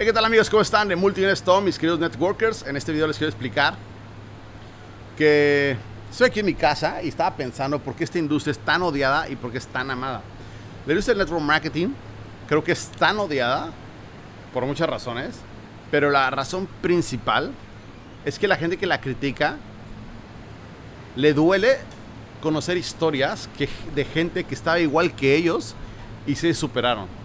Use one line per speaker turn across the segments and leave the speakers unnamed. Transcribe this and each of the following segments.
Hey, ¿Qué tal amigos? ¿Cómo están? De Multinivel Tom, mis queridos networkers. En este video les quiero explicar que estoy aquí en mi casa y estaba pensando por qué esta industria es tan odiada y por qué es tan amada. La industria del network marketing creo que es tan odiada por muchas razones, pero la razón principal es que la gente que la critica le duele conocer historias que, de gente que estaba igual que ellos y se superaron.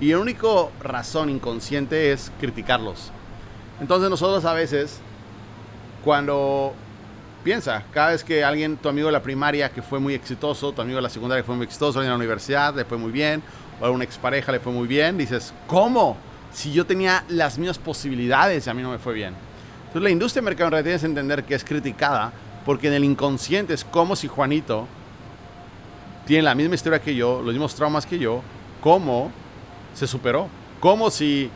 Y la única razón inconsciente es criticarlos. Entonces nosotros a veces, cuando piensa, cada vez que alguien, tu amigo de la primaria que fue muy exitoso, tu amigo de la secundaria que fue muy exitoso, alguien de la universidad le fue muy bien, o a una expareja le fue muy bien, dices, ¿cómo? Si yo tenía las mismas posibilidades y a mí no me fue bien. Entonces la industria de mercado tienes que entender que es criticada porque en el inconsciente es como si Juanito tiene la misma historia que yo, los mismos traumas que yo, como se superó. Como si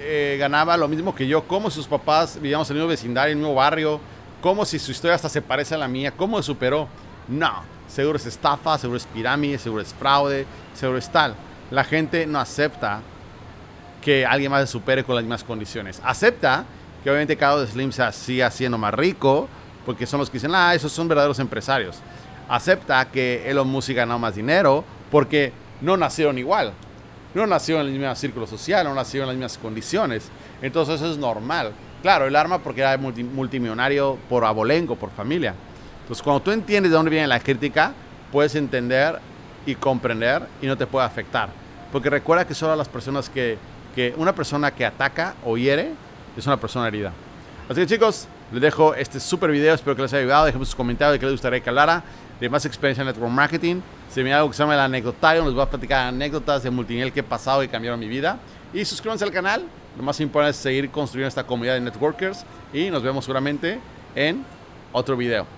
eh, ganaba lo mismo que yo, como si sus papás vivíamos en el mismo vecindario, en el mismo barrio, como si su historia hasta se parece a la mía, ¿cómo se superó? No, seguro es estafa, seguro es pirámide, seguro es fraude, seguro es tal. La gente no acepta que alguien más se supere con las mismas condiciones. Acepta que obviamente cada de Slim se siga siendo más rico, porque son los que dicen, ah, esos son verdaderos empresarios. Acepta que Elon Musk ganó más dinero porque no nacieron igual no nació en el mismo círculo social, no nació en las mismas condiciones. Entonces eso es normal. Claro, el arma porque era multimillonario por abolengo, por familia. Entonces cuando tú entiendes de dónde viene la crítica, puedes entender y comprender y no te puede afectar. Porque recuerda que solo las personas que, que una persona que ataca o hiere es una persona herida. Así que chicos, les dejo este super video, espero que les haya ayudado, déjenme sus comentarios de qué les gustaría que hablara de más experiencia en network marketing. Si me algo que se llama el anecdotario, les voy a platicar anécdotas de multinivel que he pasado y cambiaron mi vida. Y suscríbanse al canal. Lo más importante es seguir construyendo esta comunidad de networkers. Y nos vemos seguramente en otro video.